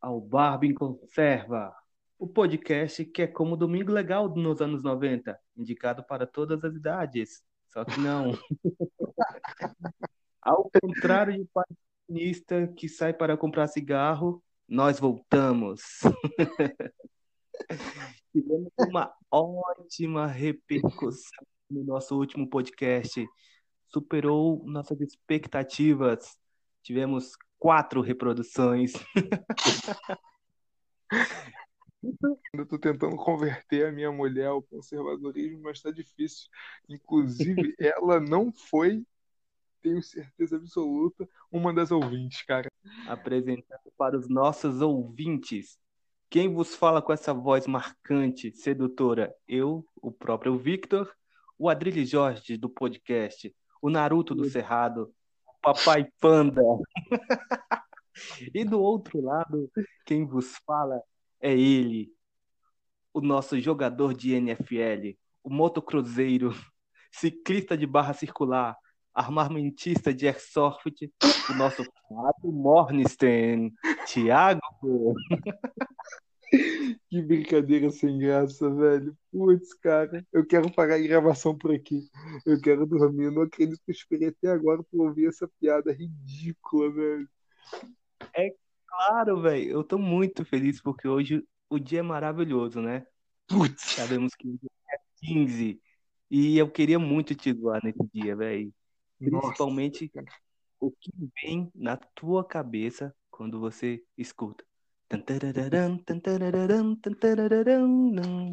ao Barba em Conserva, o podcast que é como Domingo Legal nos anos 90, indicado para todas as idades. Só que não. ao contrário de patinista que sai para comprar cigarro, nós voltamos. Tivemos uma ótima repercussão no nosso último podcast. Superou nossas expectativas. Tivemos quatro reproduções. Eu tô tentando converter a minha mulher ao conservadorismo, mas tá difícil. Inclusive, ela não foi, tenho certeza absoluta, uma das ouvintes, cara. Apresentando para os nossos ouvintes. Quem vos fala com essa voz marcante, sedutora? Eu, o próprio Victor, o Adrilho Jorge do podcast, o Naruto do Cerrado, Papai Panda. e do outro lado, quem vos fala é ele, o nosso jogador de NFL, o motocruzeiro, ciclista de barra circular, armamentista de airsoft, o nosso Fábio Mornstein, Thiago. Que brincadeira sem graça, velho. Putz, cara, eu quero parar a gravação por aqui. Eu quero dormir. Eu não acredito que eu esperei até agora pra ouvir essa piada ridícula, velho. É claro, velho. Eu tô muito feliz porque hoje o dia é maravilhoso, né? Putz. Sabemos que hoje é 15 e eu queria muito te zoar nesse dia, velho. Principalmente Nossa, o que vem na tua cabeça quando você escuta.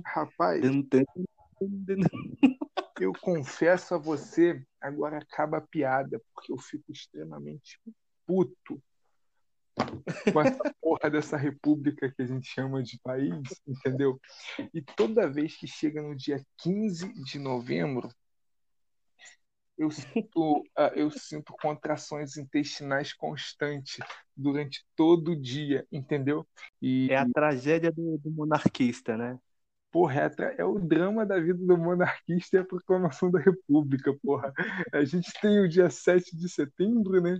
Rapaz, eu confesso a você, agora acaba a piada, porque eu fico extremamente puto com essa porra dessa república que a gente chama de país, entendeu? E toda vez que chega no dia 15 de novembro, eu sinto, ah, eu sinto contrações intestinais constantes durante todo o dia, entendeu? E, É a tragédia do, do monarquista, né? porra, é, é o drama da vida do monarquista e a proclamação da república, porra. A gente tem o dia 7 de setembro, né?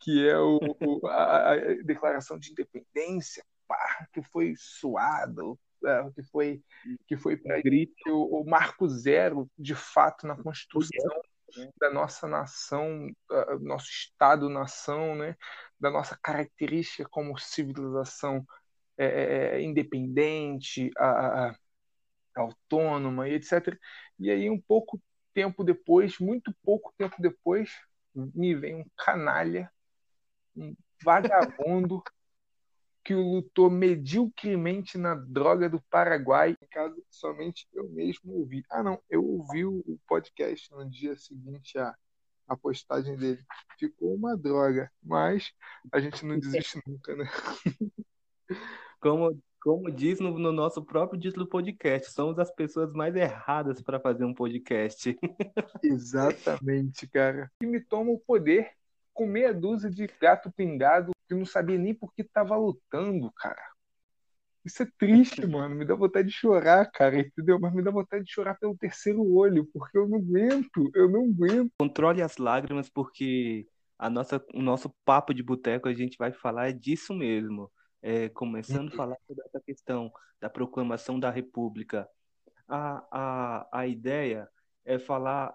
Que é o, o- a, a declaração de independência, pá, que foi suado, é, que foi, que foi para Grito. o, o marco zero, de fato, na construção da nossa nação, nosso Estado-nação, né? Da nossa característica como civilização é, é, é, independente, a- a- autônoma e etc. E aí, um pouco tempo depois, muito pouco tempo depois, me vem um canalha, um vagabundo que lutou medíocremente na droga do Paraguai, em caso somente eu mesmo ouvi. Ah, não, eu ouvi o o podcast no dia seguinte à, à postagem dele. Ficou uma droga, mas a gente não desiste nunca, né? Como, como diz no, no nosso próprio título do podcast, somos as pessoas mais erradas para fazer um podcast. Exatamente, cara. E me toma o poder com meia dúzia de gato pingado que não sabia nem por que tava lutando, cara. Isso é triste, mano. Me dá vontade de chorar, cara, entendeu? Mas me dá vontade de chorar pelo terceiro olho, porque eu não aguento, eu não aguento. Controle as lágrimas, porque a nossa, o nosso papo de boteco a gente vai falar disso mesmo. É, começando a falar sobre essa questão da proclamação da República. A, a, a ideia é falar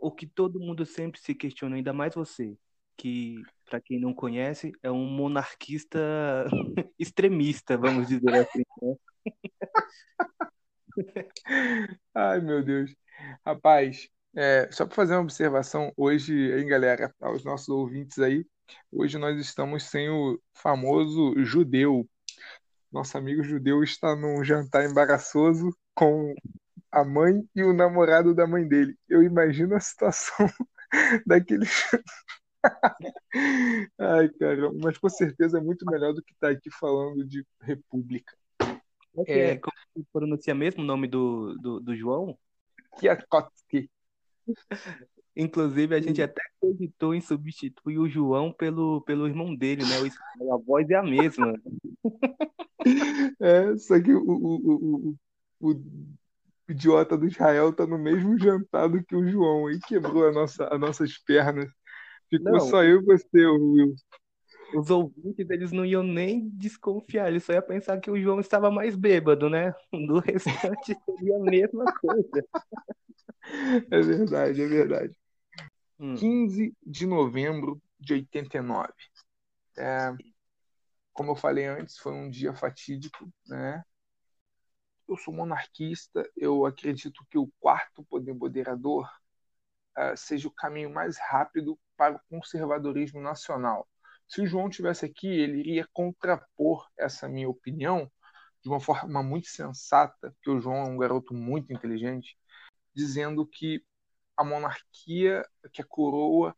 o que todo mundo sempre se questiona, ainda mais você, que, para quem não conhece, é um monarquista extremista, vamos dizer assim. né? Ai, meu Deus. Rapaz, é, só para fazer uma observação hoje, hein, galera, aos nossos ouvintes aí, hoje nós estamos sem o famoso judeu. Nosso amigo judeu está num jantar embaraçoso com a mãe e o namorado da mãe dele. Eu imagino a situação daquele. Ai, cara, mas com certeza é muito melhor do que estar aqui falando de república. É, É. como se pronuncia mesmo o nome do, do, do João? Kwiatkowski. Inclusive, a gente até cogitou em substituir o João pelo, pelo irmão dele, né? O. A voz é a mesma. É, só que o, o, o, o, o idiota do Israel tá no mesmo jantar do que o João e quebrou a nossa, as nossas pernas. Ficou Não. só eu e você, Will. os ouvintes eles não iam nem desconfiar, eles só iam pensar que o João estava mais bêbado, né? Do restante seria a mesma coisa. É verdade, é verdade. Hum. 15 de novembro de 89. É, como eu falei antes, foi um dia fatídico, né? Eu sou monarquista, eu acredito que o quarto poder moderador seja o caminho mais rápido para o conservadorismo nacional. Se o João tivesse aqui, ele iria contrapor essa minha opinião de uma forma muito sensata, porque o João é um garoto muito inteligente, dizendo que a monarquia, que a coroa,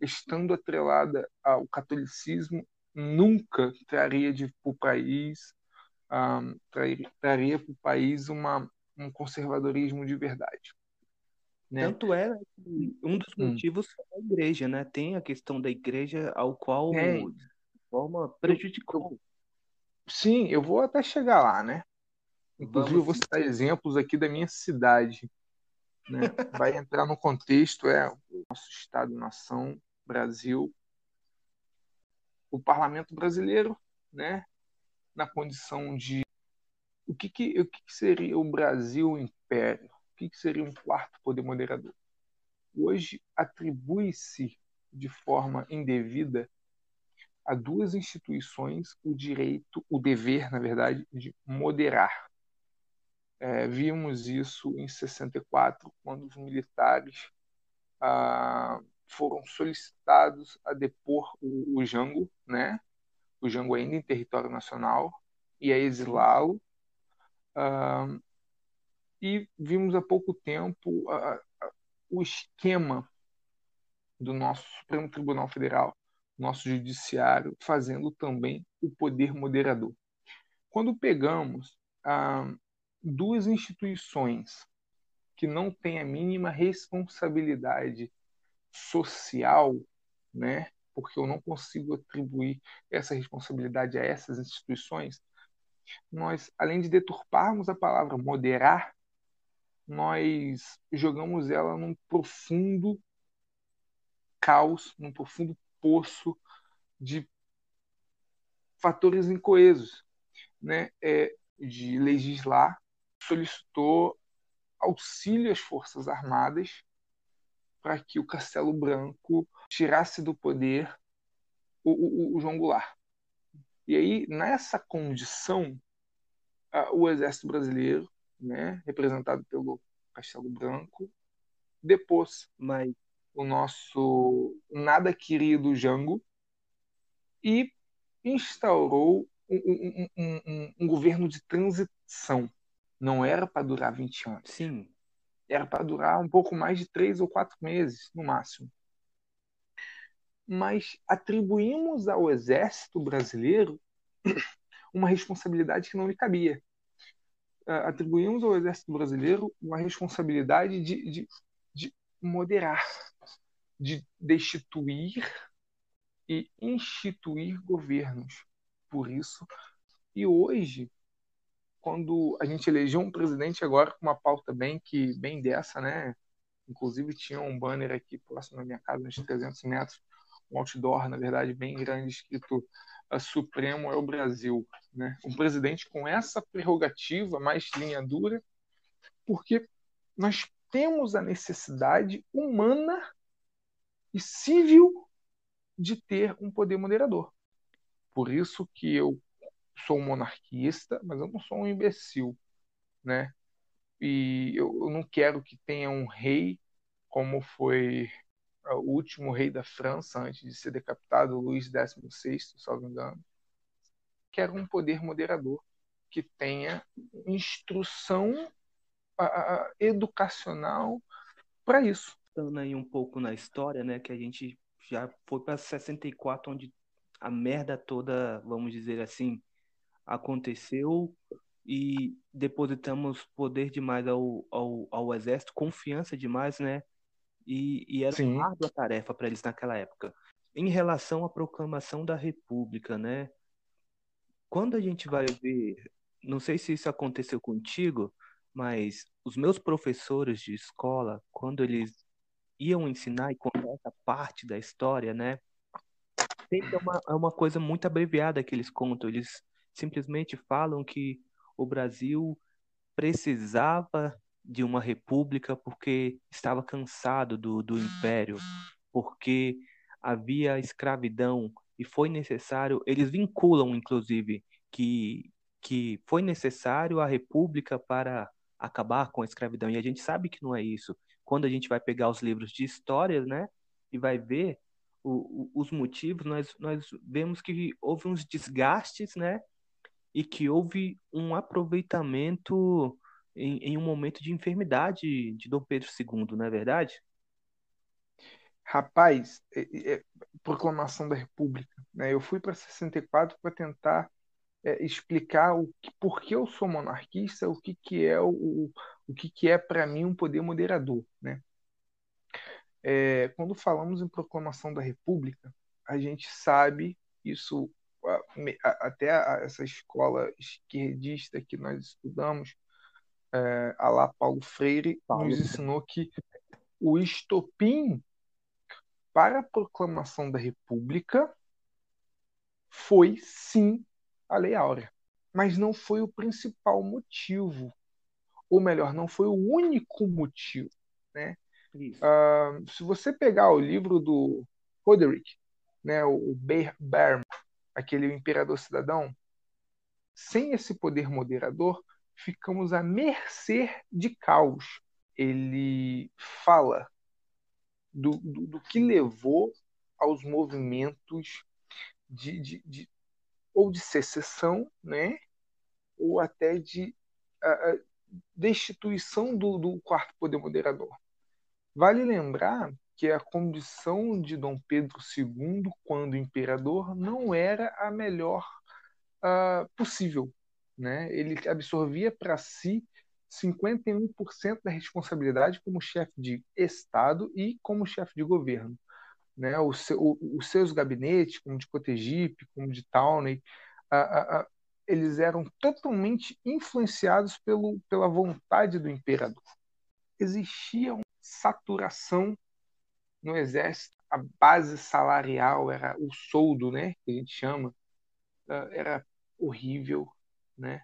estando atrelada ao catolicismo, nunca traria para o país um, traria para o país uma, um conservadorismo de verdade. Né? Tanto é que um dos hum. motivos hum. é a igreja, né? Tem a questão da igreja ao qual é. de forma prejudicou. Sim, eu vou até chegar lá, né? Inclusive, Vamos. eu vou citar exemplos aqui da minha cidade. Né? Vai entrar no contexto, é o nosso Estado-nação, Brasil, o parlamento brasileiro, né? Na condição de o que, que, o que seria o Brasil Império? Que, que seria um quarto poder moderador? Hoje atribui-se de forma indevida a duas instituições o direito, o dever, na verdade, de moderar. É, vimos isso em 64, quando os militares ah, foram solicitados a depor o, o Jango, né? o Jango ainda em território nacional, e a exilá-lo. Ah, e vimos há pouco tempo a, a, o esquema do nosso Supremo Tribunal Federal, nosso Judiciário, fazendo também o poder moderador. Quando pegamos ah, duas instituições que não têm a mínima responsabilidade social, né, porque eu não consigo atribuir essa responsabilidade a essas instituições, nós, além de deturparmos a palavra moderar, nós jogamos ela num profundo caos, num profundo poço de fatores incoesos, né? É, de legislar, solicitou auxílio às Forças Armadas para que o Castelo Branco tirasse do poder o, o, o João Goulart. E aí, nessa condição, o Exército Brasileiro né, representado pelo Castelo Branco, depôs Mas... o nosso nada querido Jango e instaurou um, um, um, um governo de transição. Não era para durar 20 anos. Sim. Era para durar um pouco mais de três ou quatro meses, no máximo. Mas atribuímos ao exército brasileiro uma responsabilidade que não lhe cabia atribuímos ao Exército Brasileiro uma responsabilidade de, de, de moderar, de destituir e instituir governos. Por isso, e hoje, quando a gente elegeu um presidente agora com uma pauta bem que bem dessa, né? Inclusive tinha um banner aqui próximo da minha casa, uns 300 metros, um outdoor, na verdade, bem grande, escrito Supremo é o Brasil. Né? Um presidente com essa prerrogativa mais linha dura, porque nós temos a necessidade humana e civil de ter um poder moderador. Por isso que eu sou monarquista, mas eu não sou um imbecil, né? E eu não quero que tenha um rei como foi o último rei da França antes de ser decapitado, Luís XVI, se não me engano, que era um poder moderador que tenha instrução educacional para isso. Estando aí um pouco na história, né, que a gente já foi para 64, onde a merda toda, vamos dizer assim, aconteceu e depositamos poder demais ao, ao, ao exército, confiança demais, né? E, e era Sim. uma árdua tarefa para eles naquela época. Em relação à proclamação da República, né? Quando a gente vai ver, não sei se isso aconteceu contigo, mas os meus professores de escola, quando eles iam ensinar e contar essa parte da história, né? sempre é uma, é uma coisa muito abreviada que eles contam. Eles simplesmente falam que o Brasil precisava de uma república porque estava cansado do, do império, porque havia escravidão e foi necessário. Eles vinculam, inclusive, que, que foi necessário a república para acabar com a escravidão. E a gente sabe que não é isso. Quando a gente vai pegar os livros de história, né, e vai ver o, o, os motivos, nós, nós vemos que houve uns desgastes, né, e que houve um aproveitamento em, em, um momento de enfermidade de Dom Pedro II, não é verdade? Rapaz, é, é, proclamação da República. Né? Eu fui para 64 para tentar é, explicar o que, por que eu sou monarquista, o que, que é o, o que, que é para mim um poder moderador. Né? É, quando falamos em proclamação da República, a gente sabe isso até essa escola esquerdista que nós estudamos, é, a lá Paulo Freire, Paulo. nos ensinou que o estopim para a proclamação da República foi sim a Lei Áurea, mas não foi o principal motivo, ou melhor, não foi o único motivo, né? Uh, se você pegar o livro do Roderick, né, o Berman, aquele imperador cidadão, sem esse poder moderador, ficamos à mercê de caos. Ele fala do, do, do que levou aos movimentos de, de, de, ou de secessão, né, ou até de a, a destituição do, do quarto poder moderador. Vale lembrar que a condição de Dom Pedro II, quando imperador, não era a melhor uh, possível. Né? Ele absorvia para si 51% da responsabilidade como chefe de Estado e como chefe de governo. Né? O seu, o, os seus gabinetes, como de Cotegipe, como de Townley, uh, uh, eles eram totalmente influenciados pelo, pela vontade do imperador. Existia uma saturação no exército, a base salarial era o soldo, né, que a gente chama, ah, era horrível, né?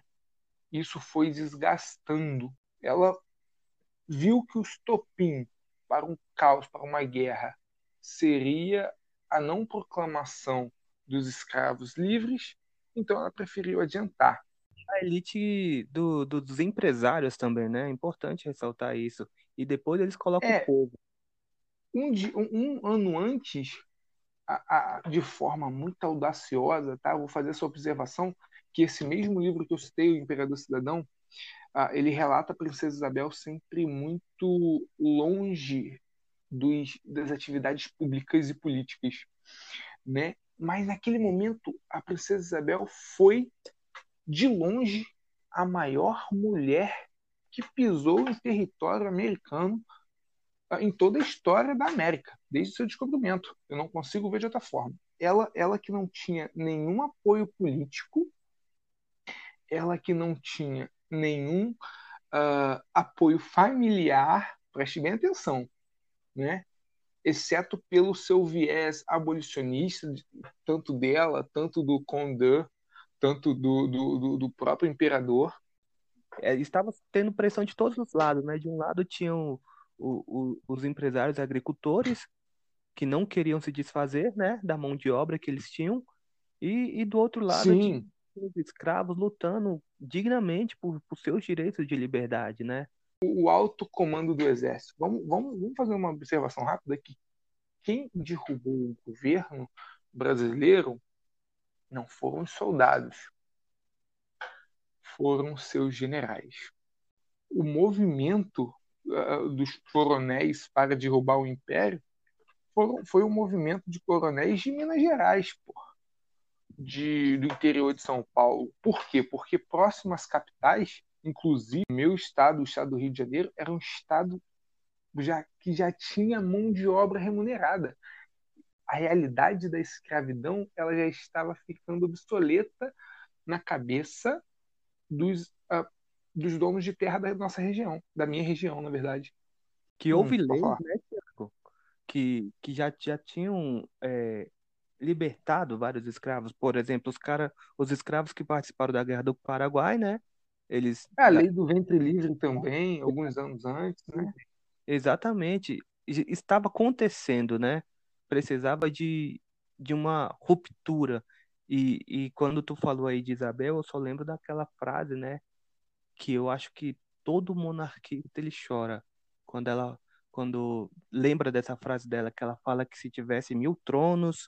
Isso foi desgastando. Ela viu que o estopim para um caos, para uma guerra, seria a não proclamação dos escravos livres, então ela preferiu adiantar. A elite do, do, dos empresários também, né? É importante ressaltar isso. E depois eles colocam é, o povo um, um, ano antes, a, a, de forma muito audaciosa, tá? vou fazer essa observação, que esse mesmo livro que eu citei, O Imperador Cidadão, uh, ele relata a Princesa Isabel sempre muito longe dos, das atividades públicas e políticas. Né? Mas naquele momento, a Princesa Isabel foi, de longe, a maior mulher que pisou em território americano em toda a história da América, desde seu descobrimento. Eu não consigo ver de outra forma. Ela, ela que não tinha nenhum apoio político, ela que não tinha nenhum uh, apoio familiar, preste bem atenção, né? exceto pelo seu viés abolicionista, tanto dela, tanto do Condé, tanto do, do, do, próprio imperador. É, estava tendo pressão de todos os lados, né? De um lado tinham o, o, os empresários agricultores que não queriam se desfazer né, da mão de obra que eles tinham, e, e do outro lado tinha os escravos lutando dignamente por, por seus direitos de liberdade, né? O alto comando do exército. Vamos, vamos, vamos fazer uma observação rápida aqui. Quem derrubou o governo brasileiro não foram os soldados, foram seus generais. O movimento uh, dos coronéis para derrubar o império foram, foi um movimento de coronéis de Minas Gerais, de, do interior de São Paulo. Por quê? Porque próximas capitais, inclusive meu estado, o estado do Rio de Janeiro, era um estado já, que já tinha mão de obra remunerada. A realidade da escravidão ela já estava ficando obsoleta na cabeça dos uh, dos donos de terra da nossa região, da minha região, na verdade. Que houve hum, leis, né, Tiago? Que, que já, já tinham é, libertado vários escravos. Por exemplo, os cara, os escravos que participaram da Guerra do Paraguai, né? Eles é, a lei do ventre livre também, alguns anos antes, né? Exatamente. Estava acontecendo, né? Precisava de, de uma ruptura. E, e quando tu falou aí de Isabel, eu só lembro daquela frase, né? Que eu acho que todo monarquista ele chora quando ela quando lembra dessa frase dela que ela fala que se tivesse mil tronos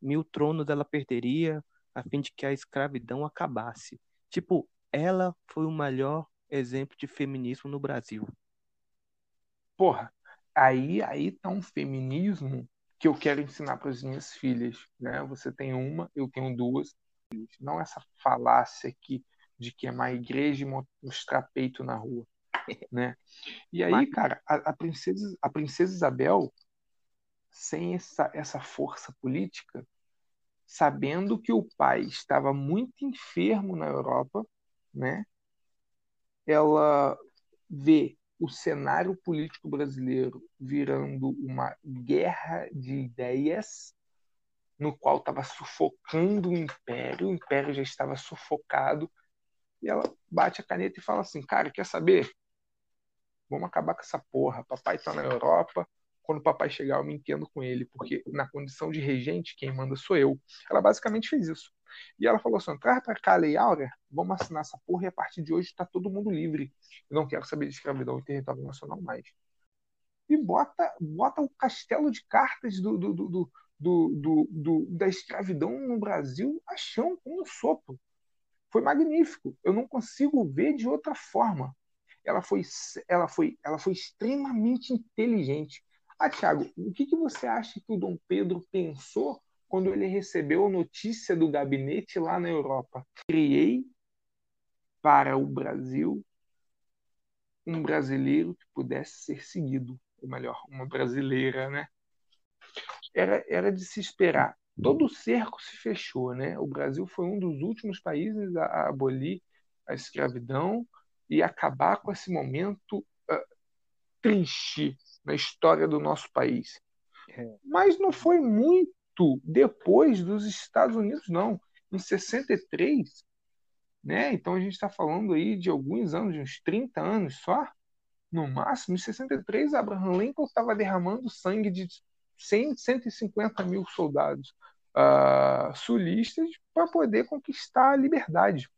mil tronos ela perderia a fim de que a escravidão acabasse. Tipo ela foi o melhor exemplo de feminismo no Brasil. Porra aí aí tá um feminismo que eu quero ensinar para as minhas filhas né? Você tem uma eu tenho duas. Não essa falácia aqui de que é uma igreja e mostrar peito na rua né? E aí, cara, a, a, princesa, a princesa Isabel, sem essa, essa força política, sabendo que o pai estava muito enfermo na Europa, né? Ela vê o cenário político brasileiro virando uma guerra de ideias, no qual estava sufocando o império, o império já estava sufocado, e ela bate a caneta e fala assim: Cara, quer saber? Vamos acabar com essa porra. Papai tá na Europa. Quando o papai chegar, eu me entendo com ele, porque na condição de regente, quem manda sou eu. Ela basicamente fez isso. E ela falou assim: traz pra cá a Lei Áurea, vamos assinar essa porra e a partir de hoje tá todo mundo livre. Eu não quero saber de escravidão em território nacional mais. E bota, bota o castelo de cartas do, do, do, do, da escravidão no Brasil a chão, com um sopro. Foi magnífico. Eu não consigo ver de outra forma ela foi, ela foi, ela foi extremamente inteligente. Ah, Tiago, o que, que você acha que o Dom Pedro pensou quando ele recebeu a notícia do gabinete lá na Europa? Criei para o Brasil um brasileiro que pudesse ser seguido, ou melhor, uma brasileira, né? Era, era de se esperar. Todo o cerco se fechou, né? O Brasil foi um dos últimos países a abolir a escravidão e acabar com esse momento uh, triste na história do nosso país. É. Mas não foi muito depois dos Estados Unidos, não. Em 63, né? Então a gente está falando aí de alguns anos, de uns 30 anos só, no máximo. Em 63, Abraham Lincoln estava derramando sangue de 100, 150 mil soldados uh, sulistas para poder conquistar a liberdade.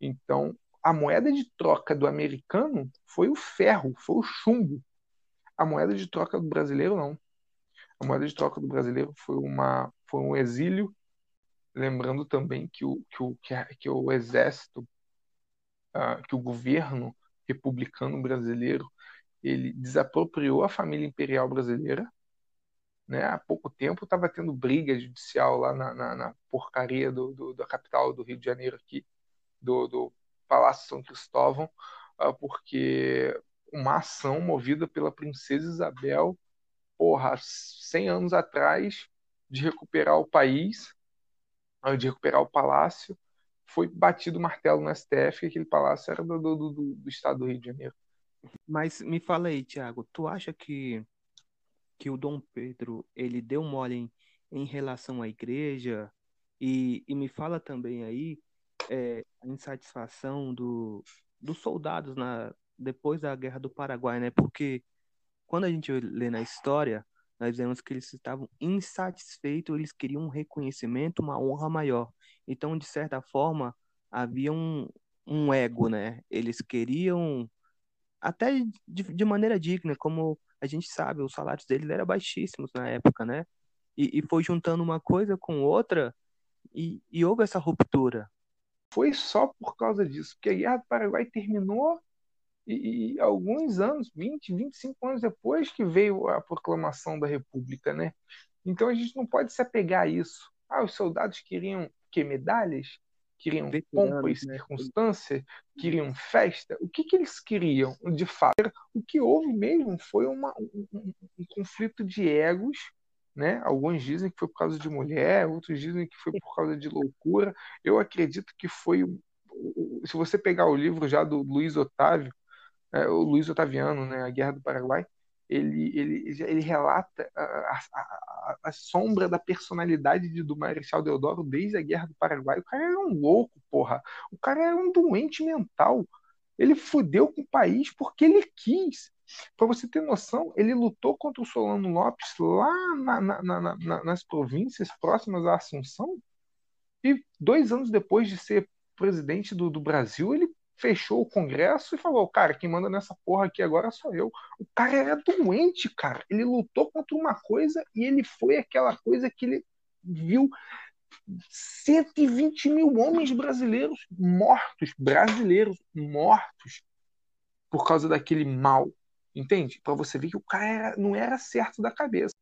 Então, a moeda de troca do americano foi o ferro, foi o chumbo. A moeda de troca do brasileiro não. A moeda de troca do brasileiro foi uma foi um exílio, lembrando também que o que o, que, o exército, uh, que o governo republicano brasileiro, ele desapropriou a família imperial brasileira. Né? Há pouco tempo estava tendo briga judicial lá na, na, na porcaria do, do, da capital do Rio de Janeiro aqui, do, do Palácio São Cristóvão, ah, porque uma ação movida pela princesa Isabel, porra, 100 anos atrás, de recuperar o país, ah, de recuperar o palácio, foi batido o martelo no STF, e aquele palácio era do, do, do, do estado do Rio de Janeiro. Mas me fala aí, Tiago, tu acha que, que o Dom Pedro ele deu mole em, em relação à igreja? E, e me fala também aí é, a insatisfação do, dos soldados na, depois da Guerra do Paraguai, né? Porque quando a gente lê na história, nós vemos que eles estavam insatisfeitos, eles queriam um reconhecimento, uma honra maior. Então, de certa forma, havia um, um ego, né? Eles queriam, até de, de maneira digna, como a gente sabe, os salários deles eram baixíssimos na época, né? E, e foi juntando uma coisa com outra e, e houve essa ruptura foi só por causa disso, porque a Guerra do Paraguai terminou e, e, alguns anos, 20, 25 anos depois que veio a proclamação da República, né? Então a gente não pode se apegar a isso. Ah, os soldados queriam que medalhas, queriam pompa e né? circunstância, queriam festa. O que, que eles queriam, de fato? O que houve mesmo foi uma, um, um, um conflito de egos né? Alguns dizem que foi por causa de mulher, outros dizem que foi por causa de loucura. Eu acredito que foi. Se você pegar o livro já do Luiz Otávio, é, o Luiz Otaviano, né, A Guerra do Paraguai, ele, ele, ele relata a, a, a, a, sombra da personalidade de, do Marechal Deodoro desde a Guerra do Paraguai. O cara era um louco, porra. O cara era um doente mental. Ele fudeu com o país porque ele quis. Para você ter noção, ele lutou contra o Solano Lopes lá na, na, na, nas províncias próximas à Assunção. E dois anos depois de ser presidente do, do Brasil, ele fechou o Congresso e falou: Cara, quem manda nessa porra aqui agora sou eu. O cara era doente, cara. Ele lutou contra uma coisa e ele foi aquela coisa que ele viu 120 mil homens brasileiros mortos, brasileiros mortos, por causa daquele mal. Entende? Para você ver que o cara era, não era certo da cabeça.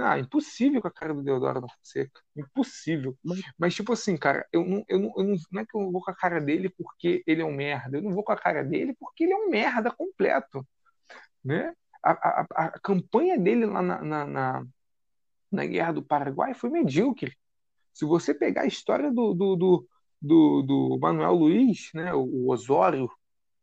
Ah, impossível com a cara do Deodoro da Fonseca. Impossível. Mas, mas, tipo assim, cara, eu não, eu, não, eu não, não é que eu não vou com a cara dele porque ele é um merda. Eu não vou com a cara dele porque ele é um merda completo. Né? A, a, a campanha dele lá na, na, na, na, Guerra do Paraguai foi medíocre. Se você pegar a história do, do, do, do, do Manuel Luiz, né, o Osório,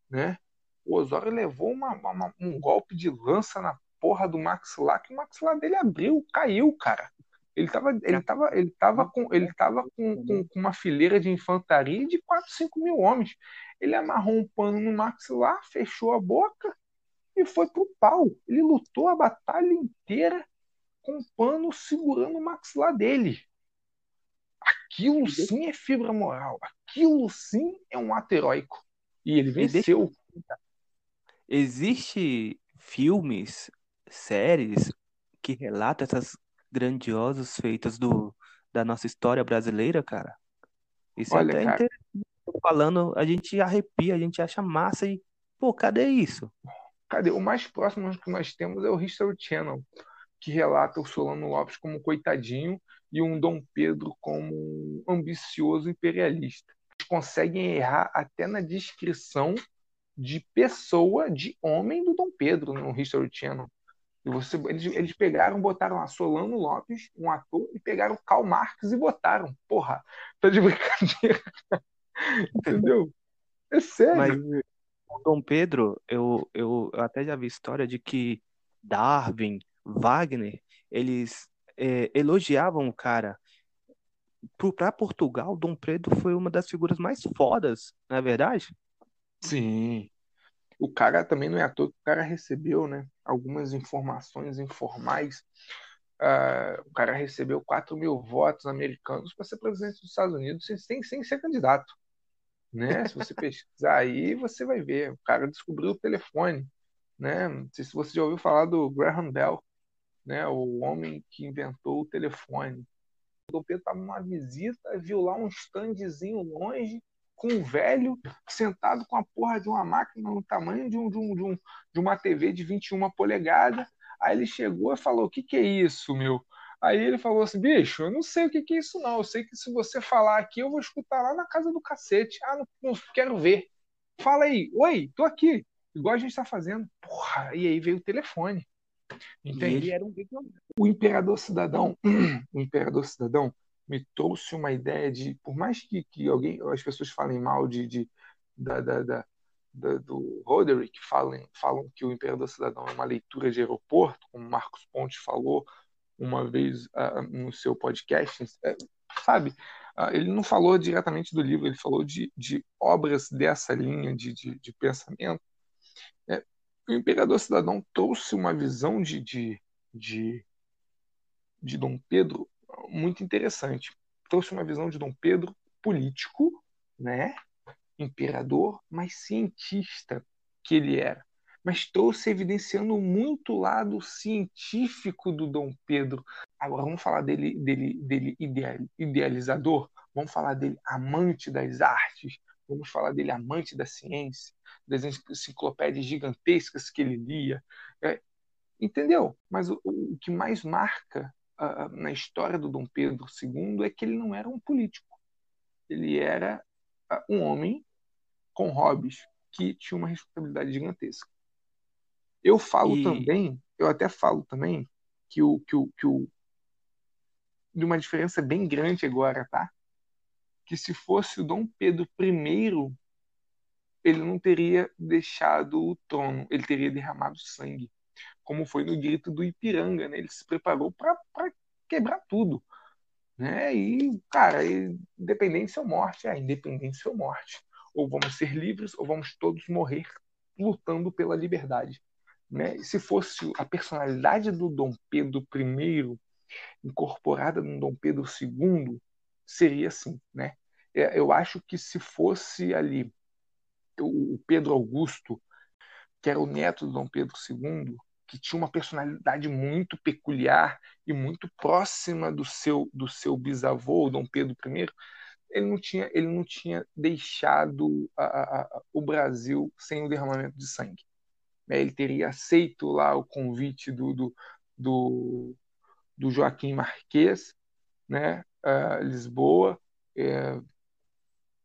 né, o Osório levou uma, uma, um golpe de lança na porra do maxilar, que o maxilar dele abriu, caiu, cara. Ele tava, ele tava, ele tava, com, ele tava com, com, com uma fileira de infantaria de 4, 5 mil homens. Ele amarrou um pano no maxilar, fechou a boca e foi pro pau. Ele lutou a batalha inteira com o pano segurando o maxilar dele. Aquilo sim é fibra moral. Aquilo sim é um ato heróico. E ele venceu. Existe filmes séries que relatam essas grandiosos feitos do, da nossa história brasileira, cara. Isso Olha, é até cara... interessante. Falando, a gente arrepia, a gente acha massa e, pô, cadê isso? Cadê? O mais próximo que nós temos é o History Channel, que relata o Solano Lopes como coitadinho e um Dom Pedro como ambicioso imperialista. Eles conseguem errar até na descrição de pessoa, de homem do Dom Pedro no History Channel. E você, eles, eles pegaram, botaram lá Solano Lopes, um ator, e pegaram Karl Marx e botaram. Porra, tá de brincadeira. Entendeu? É sério. Mas o Dom Pedro, eu, eu até já vi história de que Darwin, Wagner, eles é, elogiavam o cara. Para Portugal, Dom Pedro foi uma das figuras mais fodas, não é verdade? Sim, o cara também não é à toa que o cara recebeu né, algumas informações informais. Uh, o cara recebeu 4 mil votos americanos para ser presidente dos Estados Unidos sem, sem ser candidato. Né? Se você pesquisar aí, você vai ver. O cara descobriu o telefone. Né? Não sei se você já ouviu falar do Graham Bell, né? o homem que inventou o telefone. O Pedro estava numa visita, viu lá um standzinho longe, com um velho sentado com a porra de uma máquina no tamanho de, um, de, um, de, um, de uma TV de 21 polegadas. Aí ele chegou e falou: O que, que é isso, meu? Aí ele falou assim: Bicho, eu não sei o que, que é isso, não. Eu sei que se você falar aqui, eu vou escutar lá na casa do cacete. Ah, não, não quero ver. Fala aí, oi, tô aqui. Igual a gente tá fazendo. Porra, e aí veio o telefone. Entende? Um... O imperador cidadão, o imperador cidadão, me trouxe uma ideia de, por mais que, que alguém, as pessoas falem mal de, de da, da, da, do Roderick, falam, falam que o Imperador Cidadão é uma leitura de aeroporto, como Marcos Pontes falou uma vez uh, no seu podcast, é, sabe? Uh, ele não falou diretamente do livro, ele falou de, de obras dessa linha de, de, de pensamento. É, o Imperador Cidadão trouxe uma visão de, de, de, de Dom Pedro muito interessante. Trouxe uma visão de Dom Pedro político, né? imperador, mas cientista que ele era. Mas trouxe evidenciando muito o lado científico do Dom Pedro. Agora vamos falar dele, dele, dele idealizador, vamos falar dele amante das artes, vamos falar dele amante da ciência, das enciclopédias gigantescas que ele lia. É, entendeu? Mas o, o que mais marca uh, na história do Dom Pedro II é que ele não era um político. Ele era uh, um homem com hobbies que tinha uma responsabilidade gigantesca. Eu falo e... também, eu até falo também que o que o que o de uma diferença bem grande agora, tá? Que se fosse o Dom Pedro I, ele não teria deixado o trono, ele teria derramado sangue como foi no grito do Ipiranga, né? Ele se preparou para quebrar tudo, né? E, cara, independência ou morte, é independência ou morte. Ou vamos ser livres ou vamos todos morrer lutando pela liberdade. Né? Se fosse a personalidade do Dom Pedro I incorporada no Dom Pedro II, seria assim. Né? É, eu acho que se fosse ali o Pedro Augusto, que era o neto do Dom Pedro II, que tinha uma personalidade muito peculiar e muito próxima do seu do seu bisavô, Dom Pedro I, ele não tinha ele não tinha deixado a, a, o Brasil sem o derramamento de sangue. Né? Ele teria aceito lá o convite do, do, do, do Joaquim Marquês, né? Lisboa, é,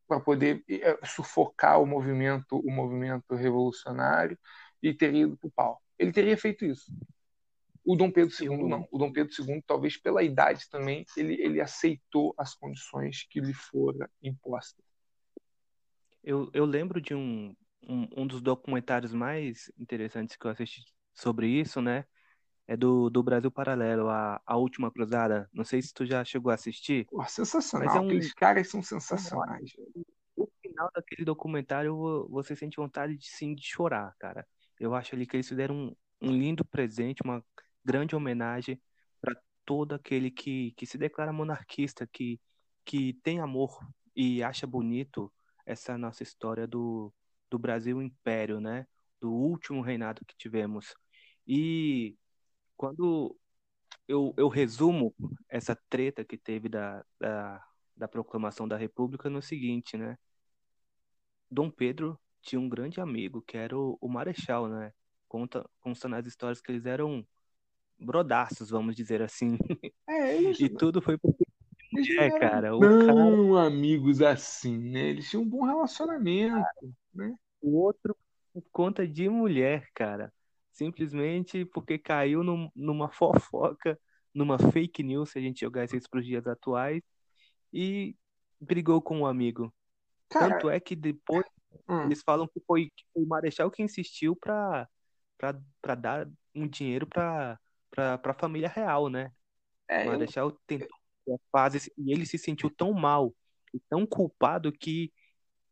para poder é, sufocar o movimento o movimento revolucionário e teria ido para o pau. Ele teria feito isso. O Dom Pedro II não. O Dom Pedro II, talvez pela idade também, ele, ele aceitou as condições que lhe foram impostas. Eu, eu lembro de um, um, um dos documentários mais interessantes que eu assisti sobre isso, né? É do, do Brasil Paralelo, a, a Última Cruzada. Não sei se tu já chegou a assistir. Pô, sensacional, mas é um... aqueles caras são sensacionais. No final daquele documentário, você sente vontade de sim de chorar, cara. Eu acho ali que eles fizeram um, um lindo presente, uma grande homenagem para todo aquele que, que se declara monarquista, que, que tem amor e acha bonito essa nossa história do, do Brasil Império, né? Do último reinado que tivemos. E quando eu, eu resumo essa treta que teve da, da, da proclamação da República no seguinte, né? Dom Pedro tinha um grande amigo, que era o, o Marechal, né? Conta, consta nas histórias que eles eram brodaços, vamos dizer assim. É, eles... e tudo foi por é, cara. O não cara... amigos assim, né? Eles tinham um bom relacionamento, né? O outro conta de mulher, cara. Simplesmente porque caiu num, numa fofoca, numa fake news, se a gente jogasse isso para os dias atuais, e brigou com um amigo. Cara... Tanto é que depois Hum. Eles falam que foi, que foi o Marechal que insistiu para dar um dinheiro para a família real, né? É, o Marechal eu... tentou fazer e ele se sentiu tão mal e tão culpado que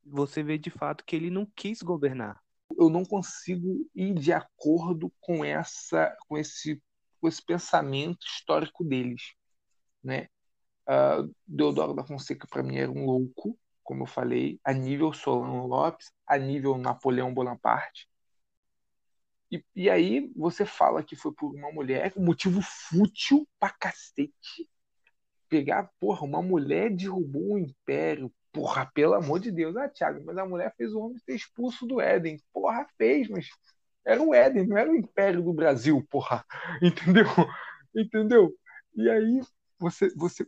você vê de fato que ele não quis governar. Eu não consigo ir de acordo com essa com esse com esse pensamento histórico deles, né? Uh, Deodoro da Fonseca para mim era um louco, como eu falei, a nível Solano Lopes, a nível Napoleão Bonaparte. E, e aí você fala que foi por uma mulher, motivo fútil pra cacete. Pegar, porra, uma mulher derrubou um império. Porra, pelo amor de Deus. Ah, Thiago, mas a mulher fez o homem ser expulso do Éden. Porra, fez, mas era o Éden, não era o império do Brasil, porra. Entendeu? Entendeu? E aí você, você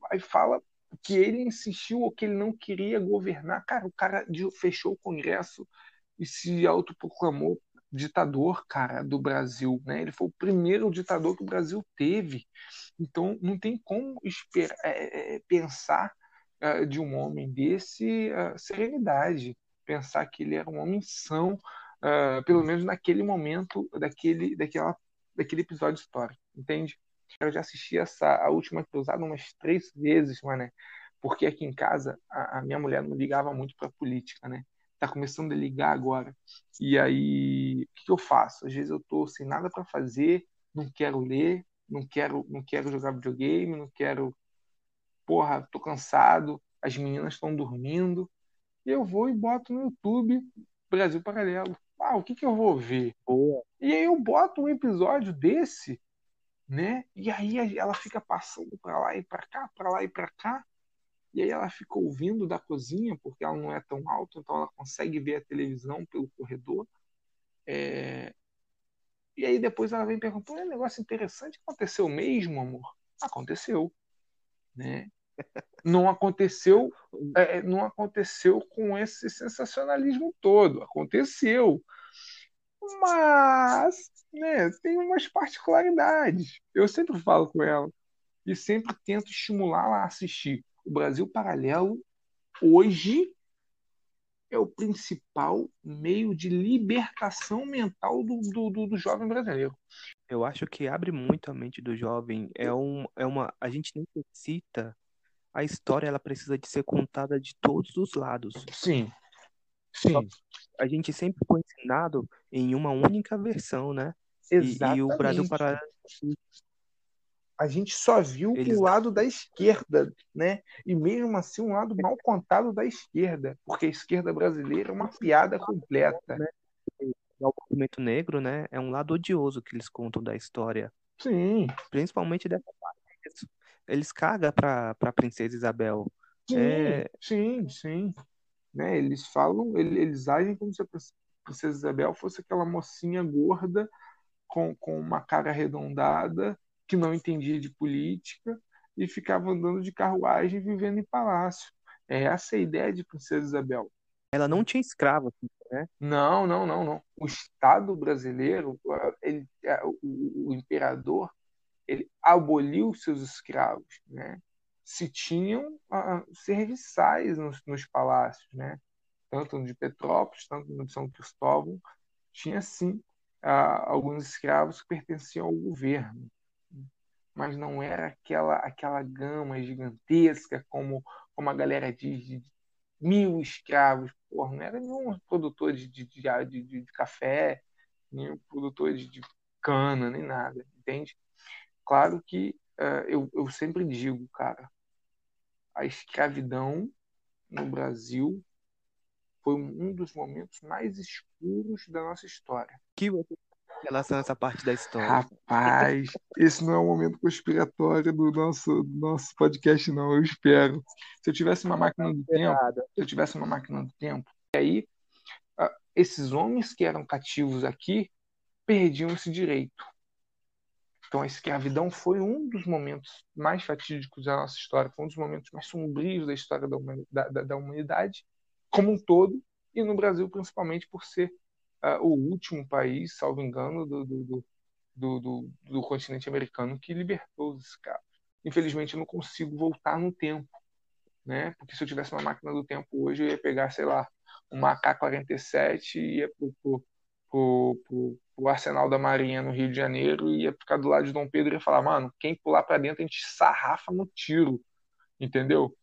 vai fala que ele insistiu ou que ele não queria governar. Cara, o cara fechou o Congresso e se autoproclamou ditador, cara, do Brasil, né? Ele foi o primeiro ditador que o Brasil teve. Então, não tem como esperar, é, é, pensar uh, de um homem desse uh, serenidade, pensar que ele era um homem são, pelo menos naquele momento daquele, daquela, daquele episódio histórico, entende? Eu já assisti essa a última cruzada umas três vezes, mané. Porque aqui em casa a, a minha mulher não ligava muito para política, né? Tá começando a ligar agora. E aí, o que, que eu faço? Às vezes eu tô sem nada para fazer, não quero ler, não quero, não quero jogar videogame, não quero. Porra, tô cansado, as meninas estão dormindo. E eu vou e boto no YouTube Brasil Paralelo. Ah, o que, que eu vou ver? Boa. E aí eu boto um episódio desse né? E aí ela fica passando para lá e para cá, para lá e para cá. E aí ela fica ouvindo da cozinha, porque ela não é tão alta, então ela consegue ver a televisão pelo corredor. É... E aí depois ela vem perguntando, é um negócio interessante, aconteceu mesmo, amor? Aconteceu, né? Não aconteceu, é, não aconteceu com esse sensacionalismo todo, aconteceu mas né, tem umas particularidades. Eu sempre falo com ela e sempre tento estimular ela a assistir o Brasil Paralelo hoje é o principal meio de libertação mental do, do, do, do jovem brasileiro. Eu acho que abre muito a mente do jovem. É, um, é uma. A gente necessita. A história ela precisa de ser contada de todos os lados. Sim. Sim. A gente sempre foi ensinado em uma única versão, né? Exatamente. E, e o Brasil Paralelo a gente só viu Eles... o lado da esquerda, né? E mesmo assim um lado mal contado da esquerda, porque a esquerda brasileira é uma piada completa. O movimento negro, né? É um lado odioso que eles contam da história. Sim. Principalmente dessa parte. Eles cagam para pra Princesa Isabel. Sim, é... sim, sim. Né? Eles falam, eles agem como se a Princesa Isabel fosse aquela mocinha gorda com, com uma cara arredondada que não entendia de política e ficava andando de carruagem vivendo em palácio. É essa a ideia de Princesa Isabel. Ela não tinha escravo, né? Não, não, não, não. O Estado brasileiro, ele, o, o imperador, ele aboliu seus escravos, né? Se tinham uh, serviçais nos, nos palácios, né? Tanto de Petrópolis, tanto de São Cristóvão, tinha sim uh, alguns escravos que pertenciam ao governo mas não era aquela aquela gama gigantesca como, como a galera diz, de mil escravos. Porra, não era nenhum produtor de, de, de, de, café, nenhum produtor de, de cana, nem nada, entende? Claro que uh, eu, eu sempre digo, cara, a escravidão no Brasil foi um dos momentos mais escuros da nossa história. Que relação a essa parte da história. Rapaz, esse não é o momento conspiratório do nosso, do nosso podcast, não, eu espero. Se eu tivesse uma máquina do tempo, se eu tivesse uma máquina do tempo, aí esses homens que eram cativos aqui perdiam esse direito. Então a escravidão foi um dos momentos mais fatídicos da nossa história, foi um dos momentos mais sombrios da história da humanidade, da, da humanidade como um todo, e no Brasil principalmente por ser uh, o último país, salvo engano, do, do, do, do, do continente americano que libertou os escravos. Infelizmente, eu não consigo voltar no tempo, né? Porque se eu tivesse uma máquina do tempo hoje, eu ia pegar, sei lá, uma AK-47 e ia pro, pro, pro, pro, pro arsenal da Marinha no Rio de Janeiro e ia ficar do lado de Dom Pedro e ia falar, mano, quem pular para dentro a gente sarrafa no tiro, entendeu?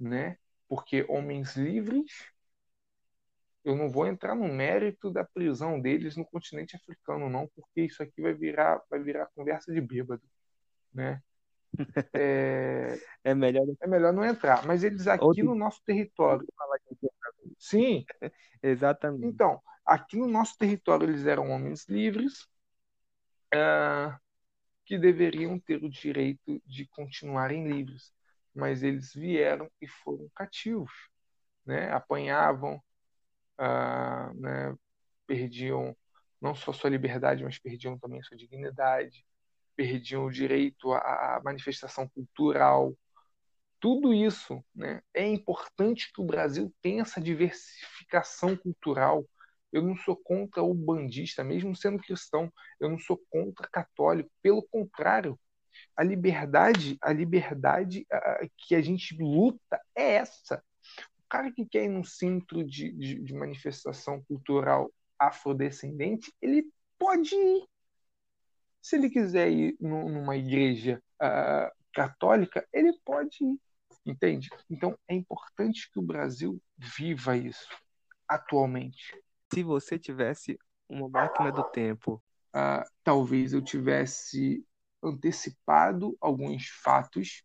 Né? Porque homens livres eu não vou entrar no mérito da prisão deles no continente africano, não, porque isso aqui vai virar, vai virar conversa de bêbado, né? É, é melhor é melhor não entrar. Mas eles aqui Outro... no nosso território, sim, exatamente. Então, aqui no nosso território eles eram homens livres uh, que deveriam ter o direito de continuarem livres, mas eles vieram e foram cativos, né? Apanhavam, ah, né, perdiam não só sua liberdade, mas perdiam também sua dignidade, perdiam o direito à manifestação cultural. Tudo isso né, é importante que o Brasil tenha essa diversificação cultural. Eu não sou contra o bandista, mesmo sendo cristão, eu não sou contra católico. Pelo contrário, a liberdade, a liberdade que a gente luta é essa cara que quer ir num centro de, de, de manifestação cultural afrodescendente, ele pode ir. Se ele quiser ir numa igreja uh, católica, ele pode ir. Entende? Então é importante que o Brasil viva isso atualmente. Se você tivesse uma máquina do tempo, uh, talvez eu tivesse antecipado alguns fatos,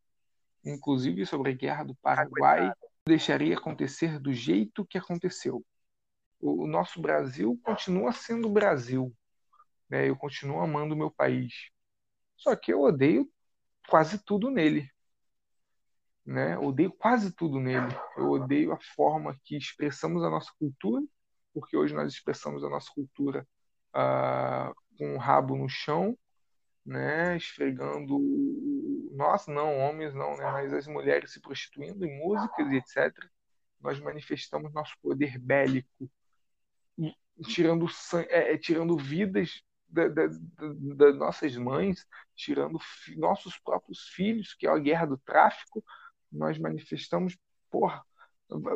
inclusive sobre a guerra do Paraguai deixaria acontecer do jeito que aconteceu. O, nosso Brasil continua sendo Brasil. Né? Eu continuo amando o meu país. Só que eu odeio quase tudo nele. Né? Odeio quase tudo nele. Eu odeio a forma que expressamos a nossa cultura, porque hoje nós expressamos a nossa cultura uh, com o rabo no chão, né? esfregando nós não, homens não, né? mas as mulheres se prostituindo em músicas e etc. Nós manifestamos nosso poder bélico tirando, é, é, tirando vidas das da, da, nossas mães, tirando nossos próprios filhos, que é a guerra do tráfico. Nós manifestamos, porra,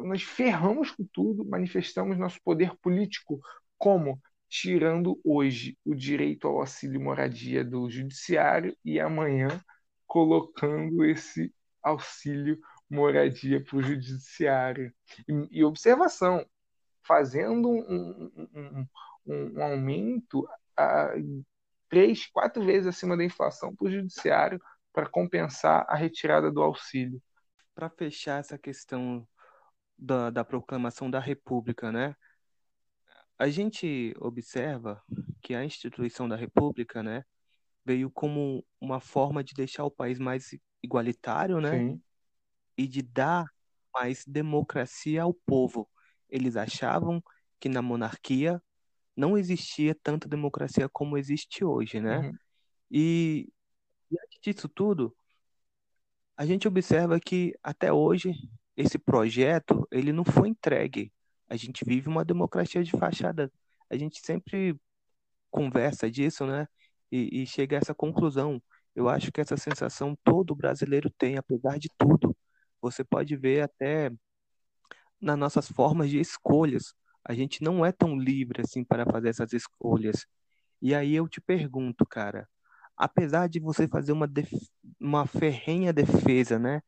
Nós ferramos com tudo, manifestamos nosso poder político como tirando hoje o direito ao auxílio moradia do judiciário e amanhã colocando esse auxílio moradia para o judiciário. E, e, observação, fazendo um, um, um, um aumento a, três, quatro vezes acima da inflação para o judiciário para compensar a retirada do auxílio. Para fechar essa questão da, da proclamação da República, né? A gente observa que a instituição da República, né, veio como uma forma de deixar o país mais igualitário, né? Sim. E de dar mais democracia ao povo. Eles achavam que na monarquia não existia tanta democracia como existe hoje, né? Uhum. E diante disso tudo, a gente observa que até hoje esse projeto ele não foi entregue. A gente vive uma democracia de fachada. A gente sempre conversa disso, né? E, e chega a essa conclusão. Eu acho que essa sensação todo brasileiro tem, apesar de tudo. Você pode ver até nas nossas formas de escolhas a gente não é tão livre assim para fazer essas escolhas. E aí eu te pergunto, cara, apesar de você fazer uma, def... uma ferrenha defesa, né,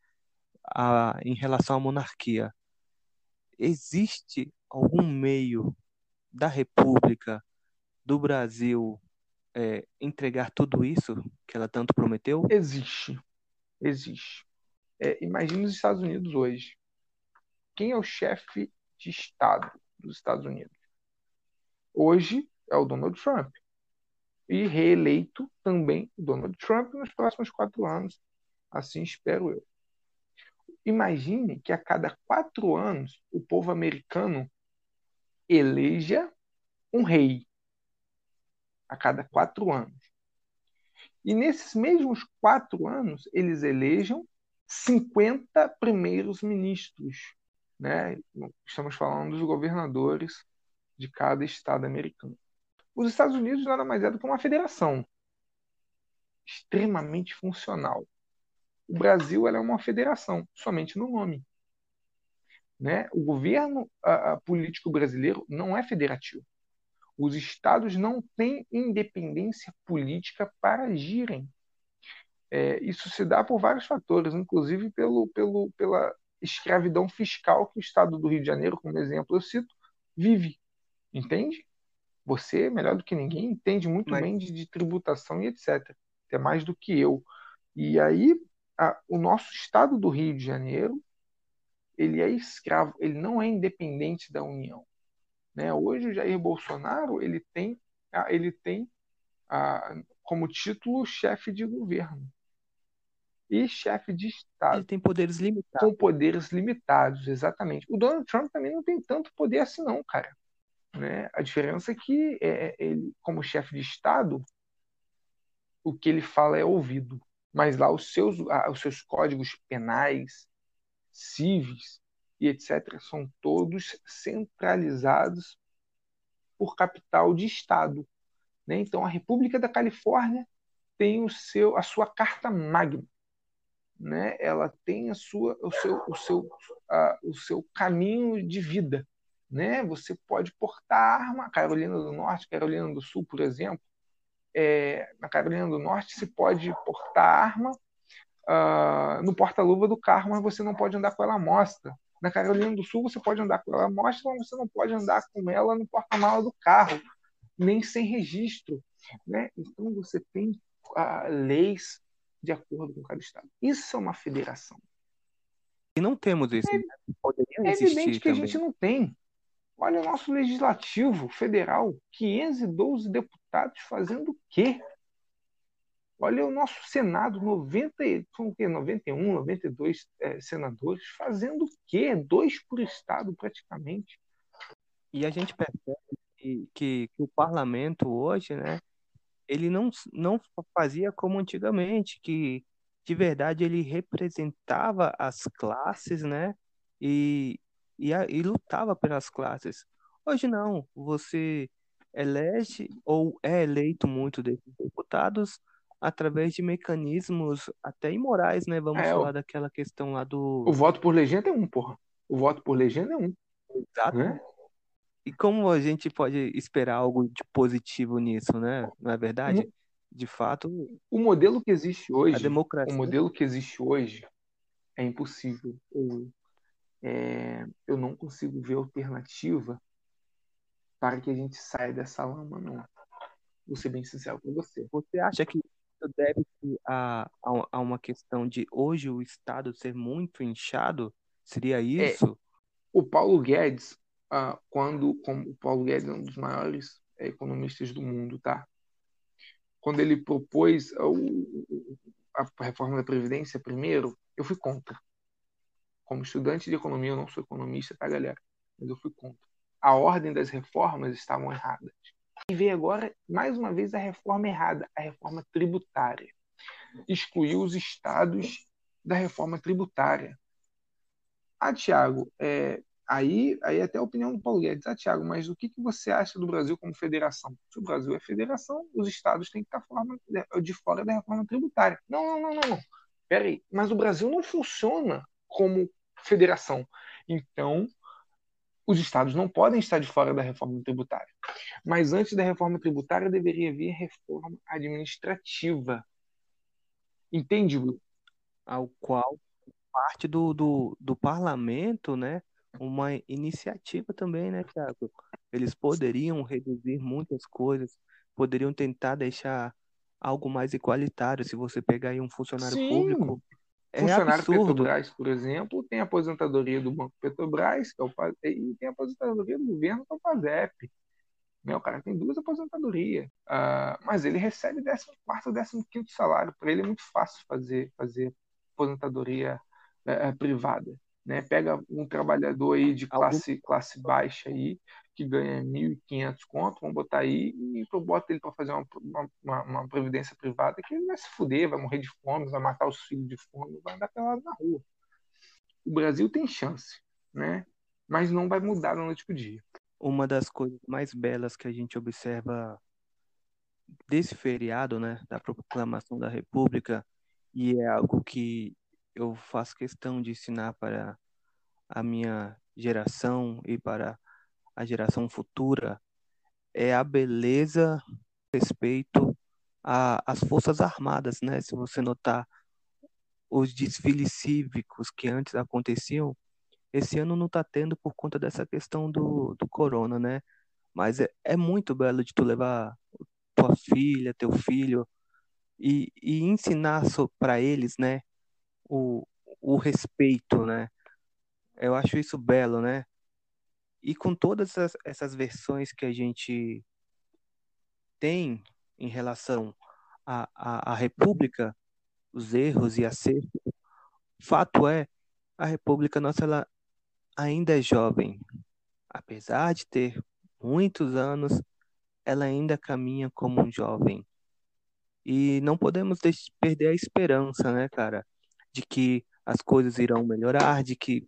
a... em relação à monarquia, existe algum meio da República do Brasil é, entregar tudo isso que ela tanto prometeu? Existe, existe. É, imagine os Estados Unidos hoje. Quem é o chefe de Estado? dos Estados Unidos. Hoje é o Donald Trump. E reeleito também Donald Trump nos próximos quatro anos. Assim espero eu. Imagine que a cada quatro anos o povo americano eleja um rei. A cada quatro anos. E nesses mesmos quatro anos, eles elejam 50 primeiros ministros né? Estamos falando dos governadores de cada estado americano. Os Estados Unidos nada mais é do que uma federação extremamente funcional. O Brasil é uma federação, somente no nome. Né? O governo a, a, político brasileiro não é federativo. Os estados não têm independência política para agirem. É, isso se dá por vários fatores, inclusive pelo, pelo, pela escravidão fiscal que o estado do Rio de Janeiro, como exemplo eu cito, vive. Entende? Você, melhor do que ninguém, entende muito Mas... bem de, de, tributação e etc. Até mais do que eu. E aí, a, o nosso estado do Rio de Janeiro, ele é escravo, ele não é independente da União. Né? Hoje, o Jair Bolsonaro ele tem, ele tem a, como título chefe de governo e chefe de Estado. Ele tem poderes limitados. Com poderes limitados, exatamente. O Donald Trump também não tem tanto poder assim, não, cara. Né? A diferença é que é, ele, como chefe de Estado, o que ele fala é ouvido. Mas lá os seus, os seus códigos penais, civis e etc., são todos centralizados por capital de Estado. Né? Então, a República da Califórnia tem o seu, a sua carta magna, né, ela tem a sua, o, seu, o, seu, a, o seu caminho de vida. Né? Você pode portar arma, Carolina do Norte, Carolina do Sul, por exemplo. É, na Carolina do Norte se pode portar arma uh, no porta-luva do carro, mas você não pode andar com ela à mostra. Na Carolina do Sul você pode andar com ela à mostra, mas você não pode andar com ela no porta-mala do carro, nem sem registro. Né? Então você tem uh, leis de acordo com cada estado. Isso é uma federação. E não temos isso. É, é evidente que também. a gente não tem. Olha o nosso legislativo federal, 512 deputados fazendo o quê? Olha o nosso Senado, 90, são o quê? 91, 92 é, senadores, fazendo o quê? Dois por estado, praticamente. E a gente percebe que, que, que o parlamento hoje, né, ele não, não fazia como antigamente, que de verdade ele representava as classes, né? E, e, e lutava pelas classes. Hoje não, você elege ou é eleito muito desses deputados através de mecanismos até imorais, né? Vamos é, falar o... daquela questão lá do. O voto por legenda é um, porra. O voto por legenda é um. Exato. Né? E como a gente pode esperar algo de positivo nisso, né? Não é verdade? De fato, O modelo que existe a hoje, o democracia. modelo que existe hoje é impossível. Eu, é, eu não consigo ver alternativa para que a gente saia dessa lama, não. Vou ser bem sincero com você. Você acha que isso deve-se a, a, a uma questão de hoje o Estado ser muito inchado? Seria isso? O Paulo Guedes, ah, quando como o Paulo Guedes é um dos maiores eh, economistas do mundo, tá? Quando ele propôs a, o- a reforma da Previdência primeiro, eu fui contra. Como estudante de economia, eu não sou economista, tá, galera? Mas eu fui contra. A ordem das reformas estavam erradas. E veio agora, mais uma vez, a reforma errada, a reforma tributária. Excluiu os estados da reforma tributária. Ah, Tiago, é, aí, aí até a opinião do Paulo Guedes. Ah, Tiago, mas o que, que você acha do Brasil como federação? Se o Brasil é federação, os estados têm que estar forma- de fora da reforma tributária. Não, não, não, não. Peraí, mas o Brasil não funciona como federação. Então, os estados não podem estar de fora da reforma tributária. Mas antes da reforma tributária deveria vir reforma administrativa. Entende, Will? Ao qual parte do, do, do parlamento, né? Uma iniciativa também, né, Thiago? Eles poderiam reduzir muitas coisas, poderiam tentar deixar algo mais igualitário. Se você pegar aí um funcionário Sim. público, é funcionário absurdo. Petrobras, por exemplo, tem a aposentadoria do Banco Petrobras, que é o, e tem a aposentadoria do governo, que é o PASEP. Né? O cara tem duas aposentadorias. Ah, mas ele recebe 14º, 15º salário. Para ele é muito fácil fazer, fazer aposentadoria eh, privada. Né? Pega um trabalhador aí de classe, classe baixa aí, que ganha 1.500 conto, vamos botar aí, e eu boto ele para fazer uma, uma, uma- previdência privada, que ele vai se fuder, vai morrer de fome, vai matar os filhos de fome, vai andar pelado na rua. O Brasil tem chance, né? Mas não vai mudar da noite pro dia. Uma das coisas mais belas que a gente observa desse feriado, né, da proclamação da República, e é algo que eu faço questão de ensinar para a minha geração e para a geração futura, é a beleza, respeito às Forças Armadas, né? Se você notar os desfiles cívicos que antes aconteciam, esse ano não está tendo por conta dessa questão do, do corona, né? Mas é, é muito belo de tu levar tua filha, teu filho e, e ensinar para eles, né, o, o respeito, né? Eu acho isso belo, né? E com todas essas, essas versões que a gente tem em relação à, à, à República, os erros e acertos, fato é, a República nossa ela ainda é jovem. Apesar de ter muitos anos, ela ainda caminha como um jovem. E não podemos perder a esperança, né, cara, de que as coisas irão melhorar, de que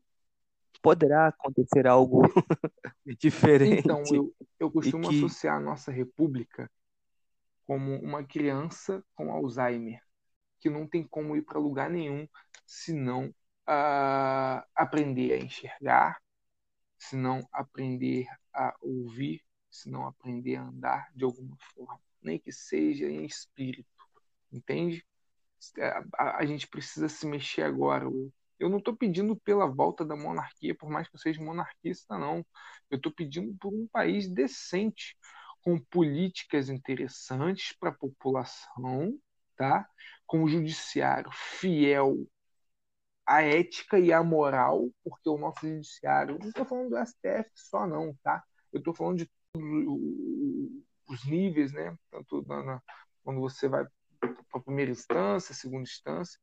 poderá acontecer algo diferente. Então, eu, eu costumo que- associar a nossa república como uma criança com Alzheimer, que não tem como ir para lugar nenhum se não aprender a enxergar, se não aprender a ouvir, se não aprender a andar de alguma forma, nem que seja em espírito, entende? A, a- a gente precisa se mexer agora. Will. Eu não estou pedindo pela volta da monarquia, por mais que eu seja monarquista, não. Eu estou pedindo por um país decente, com políticas interessantes para a população, tá? Com um judiciário fiel à ética e à moral, porque o nosso judiciário, não estou falando do STF só não, tá? Eu estou falando de todos o- os níveis, né? Tanto na- quando você vai para a primeira instância, segunda instância.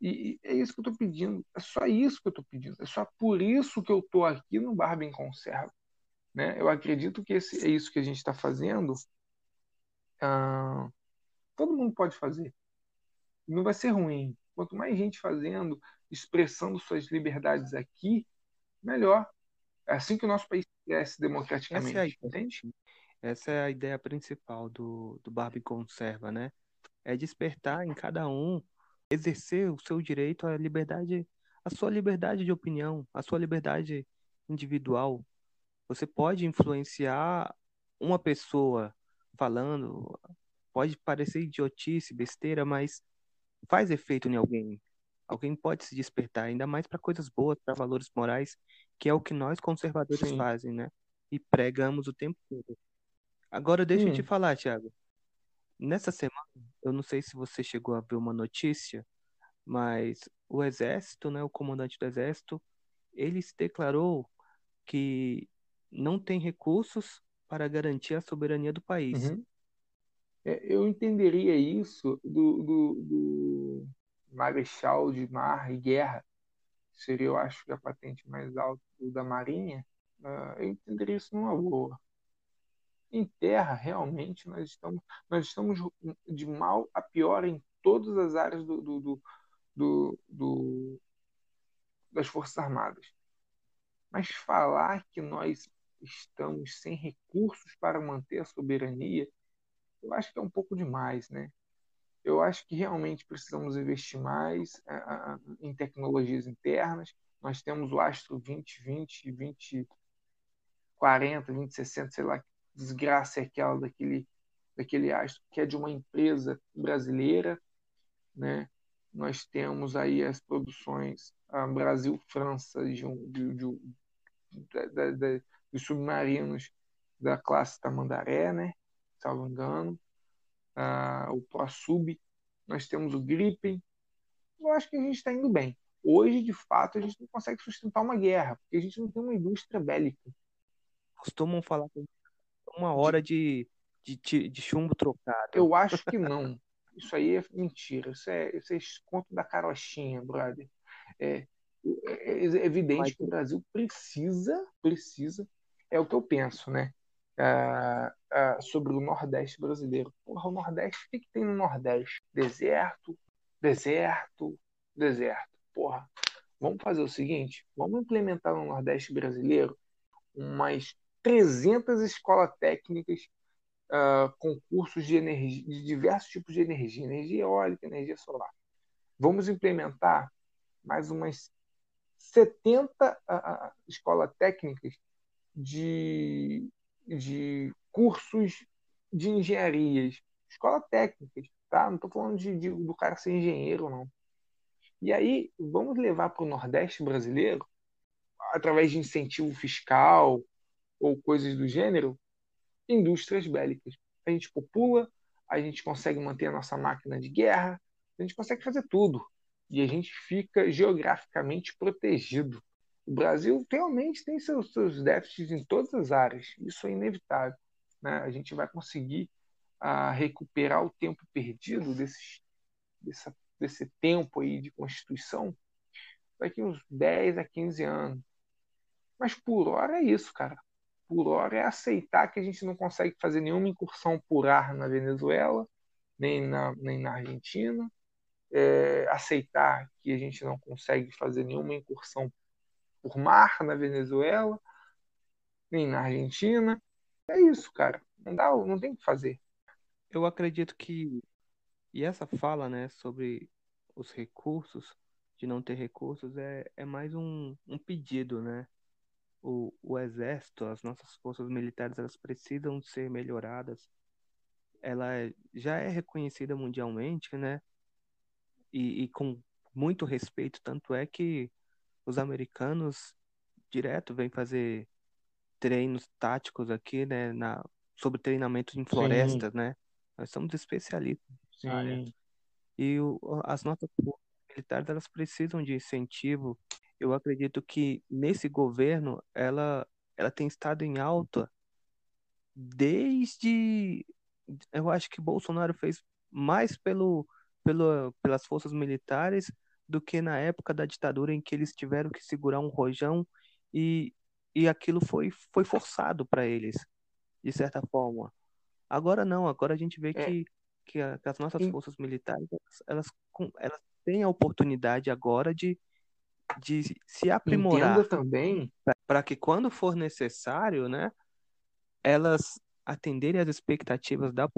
E, e é isso que eu estou pedindo. É só isso que eu estou pedindo. É só por isso que eu estou aqui no Barba em Conserva. Né? Eu acredito que esse, é isso que a gente está fazendo. ah, todo mundo pode fazer. Não vai ser ruim. Quanto mais gente fazendo, expressando suas liberdades aqui, melhor. É assim que o nosso país cresce democraticamente. Essa é a ideia. entende? Essa é a ideia principal do, do Barbie Conserva, né? É despertar em cada um, exercer o seu direito à liberdade, a sua liberdade de opinião, a sua liberdade individual. Você pode influenciar uma pessoa falando, pode parecer idiotice, besteira, mas faz efeito em alguém. Alguém pode se despertar, ainda mais para coisas boas, para valores morais, que é o que nós conservadores Sim. fazem, né? E pregamos o tempo todo. Agora deixa eu te falar, Thiago. Nessa semana, eu não sei se você chegou a ver uma notícia, mas o exército, né, o comandante do exército, ele se declarou que não tem recursos para garantir a soberania do país. Uhum. É, eu entenderia isso do, do, do Marechal de Mar e Guerra, seria, eu acho, a patente mais alta da Marinha. Uh, eu entenderia isso numa boa. Em terra, realmente, nós estamos, nós estamos de mal a pior em todas as áreas do, do, do, do, das Forças Armadas. Mas falar que nós estamos sem recursos para manter a soberania, eu acho que é um pouco demais, né? Eu acho que realmente precisamos investir mais em tecnologias internas. Nós temos o Astro 2020, 2040, 2060, sei lá desgraça é aquela daquele, daquele Astro, que é de uma empresa brasileira, né? Nós temos aí as produções Brasil-França de, um, de, de, de, dos submarinos da classe Tamandaré, né? Salvo engano. Uh, o ProSub, nós temos o Gripen. Eu acho que a gente está indo bem. Hoje, de fato, a gente não consegue sustentar uma guerra, porque a gente não tem uma indústria bélica. Costumam falar que uma hora de, de, de chumbo trocado. Eu acho que não. Isso aí é mentira. Isso é, isso é conto da carochinha, brother. É, é, é evidente Mas... que o Brasil precisa, precisa, é o que eu penso, né? Uh, uh, sobre o Nordeste brasileiro. Porra, o Nordeste, o que, que tem no Nordeste? Deserto, deserto, deserto. Porra, vamos fazer o seguinte: vamos implementar no Nordeste brasileiro umas 300 escolas técnicas uh, com cursos de, energia, de diversos tipos de energia, energia eólica, energia solar. Vamos implementar mais umas 70 uh, escolas técnicas de, de cursos de engenharias, escola técnicas, tá? Não estou falando de, de, do cara ser engenheiro, não. E aí, vamos levar para o Nordeste brasileiro, através de incentivo fiscal ou coisas do gênero, indústrias bélicas. A gente popula, a gente consegue manter a nossa máquina de guerra, a gente consegue fazer tudo. E a gente fica geograficamente protegido. O Brasil realmente tem seus, seus déficits em todas as áreas, isso é inevitável. Né? A gente vai conseguir uh, recuperar o tempo perdido desse, dessa, desse tempo aí de Constituição daqui uns 10 a 15 anos. Mas por hora é isso, cara. Por hora é aceitar que a gente não consegue fazer nenhuma incursão por ar na Venezuela, nem na, nem na Argentina. É, aceitar que a gente não consegue fazer nenhuma incursão por mar na Venezuela, nem na Argentina. É isso, cara. Não dá, não tem o que fazer. Eu acredito que e essa fala, né, sobre os recursos, de não ter recursos, é, é mais um, um pedido, né? O, o exército, as nossas forças militares, elas precisam ser melhoradas. Ela já é reconhecida mundialmente, né? E, e com muito respeito, tanto é que os americanos direto vêm fazer treinos táticos aqui, né, na, sobre treinamento em florestas, Sim. né? Nós somos especialistas. Sim. E o, as nossas forças militares, elas precisam de incentivo. Eu acredito que nesse governo, ela, ela tem estado em alta desde... Eu acho que Bolsonaro fez mais pelo, pelo, pelas forças militares do que na época da ditadura em que eles tiveram que segurar um rojão e, e aquilo foi, foi forçado para eles, de certa forma. Agora não, agora a gente vê é. que, que, as nossas forças militares, elas, elas têm a oportunidade agora de, de se aprimorar também para que quando for necessário, né, elas atenderem às expectativas da,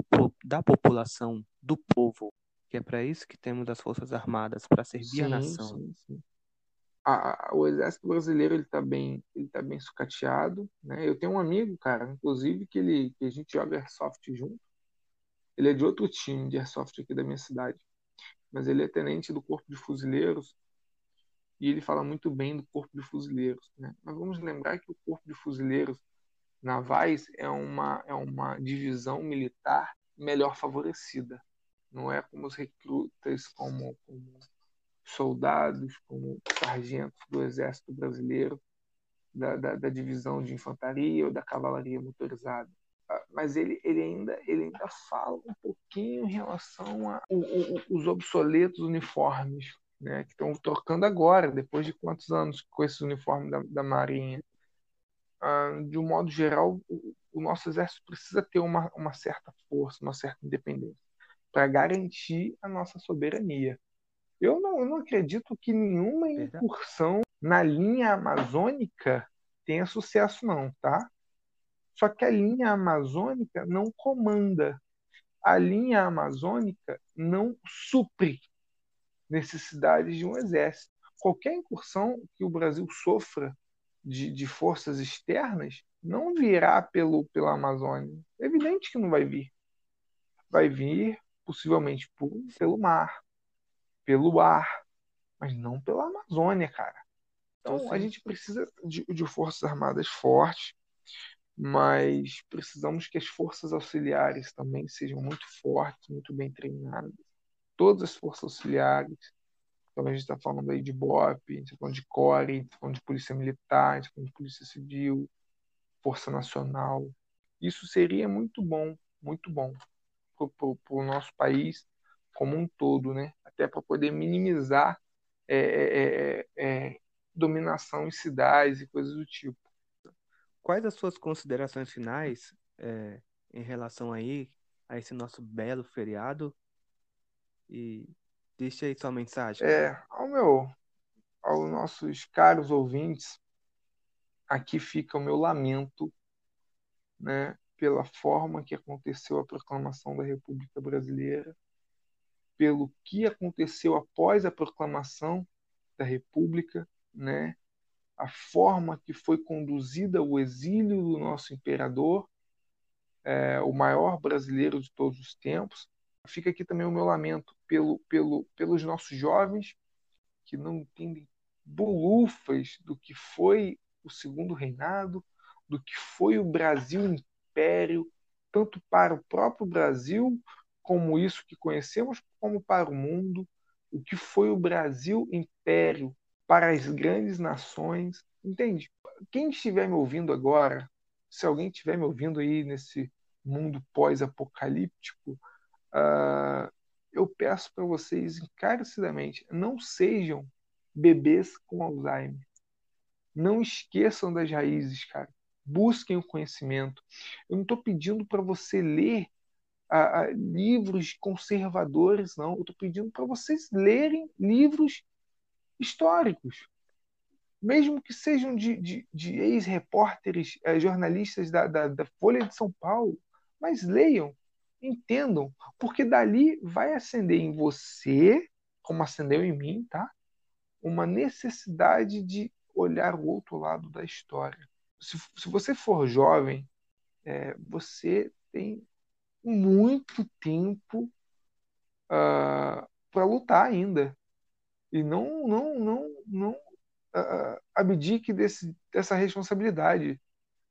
da população, do povo que é para isso que temos as Forças Armadas, para servir sim, a nação. Sim, sim. a, o exército brasileiro ele está bem, ele tá bem sucateado, né? Eu tenho um amigo, cara, inclusive que ele que a gente joga airsoft junto. Ele é de outro time de airsoft aqui da minha cidade, mas ele é tenente do corpo de fuzileiros e ele fala muito bem do corpo de fuzileiros, né? Mas vamos lembrar que o corpo de fuzileiros navais é uma é uma divisão militar melhor favorecida. Não é como os recrutas, como, como soldados, como sargentos do Exército Brasileiro, da, da, da, divisão de infantaria ou da cavalaria motorizada. Ah, mas ele, ele, ainda, ele ainda fala um pouquinho em relação aos obsoletos uniformes, né, que estão trocando agora, depois de quantos anos com esses uniformes da, da Marinha. Ah, de um modo geral, o, o nosso exército precisa ter uma, uma certa força, uma certa independência, para garantir a nossa soberania. Eu não, eu não acredito que nenhuma incursão na linha amazônica tenha sucesso, não, tá? Só que a linha amazônica não comanda. A linha amazônica não supre necessidades de um exército. Qualquer incursão que o Brasil sofra de, de forças externas não virá pelo, pela Amazônia. É evidente que não vai vir. Vai vir possivelmente por, pelo mar pelo ar, mas não pela Amazônia, cara. Então, então a gente precisa de, de forças armadas fortes, mas precisamos que as forças auxiliares também sejam muito fortes, muito bem treinadas. Todas as forças auxiliares. Então a gente está falando aí de BOP, a gente está falando de CORE, a gente está falando de Polícia Militar, a gente está falando de Polícia Civil, Força Nacional. Isso seria muito bom, muito bom para o nosso país como um todo, né? até para poder minimizar é é, é, é, dominação em cidades e coisas do tipo. Quais as suas considerações finais é, em relação aí a esse nosso belo feriado? E deixa aí sua mensagem. É, ao meu, aos nossos caros ouvintes, aqui fica o meu lamento, né, pela forma que aconteceu a proclamação da República Brasileira pelo que aconteceu após a proclamação da República, né? a forma que foi conduzida o exílio do nosso imperador, é, o maior brasileiro de todos os tempos. Fica aqui também o meu lamento pelo, pelo, pelos nossos jovens que não entendem bolufas do que foi o segundo reinado, do que foi o Brasil Império, tanto para o próprio Brasil como isso que conhecemos como para o mundo, o que foi o Brasil império para as grandes nações. Entende? Quem estiver me ouvindo agora, se alguém estiver me ouvindo aí nesse mundo pós-apocalíptico, uh, eu peço para vocês encarecidamente, não sejam bebês com Alzheimer. Não esqueçam das raízes, cara. Busquem o conhecimento. Eu não estou pedindo para você ler livros conservadores, não. Eu estou pedindo para vocês lerem livros históricos, mesmo que sejam de, de, de ex-repórteres, eh, jornalistas da, da, da Folha de São Paulo, mas leiam, entendam, porque dali vai acender em você, como acendeu em mim, tá? Uma necessidade de olhar o outro lado da história. Se, se você for jovem, é, você tem muito tempo uh, ah, para lutar ainda. E não, não, não, não uh, abdique desse, dessa responsabilidade.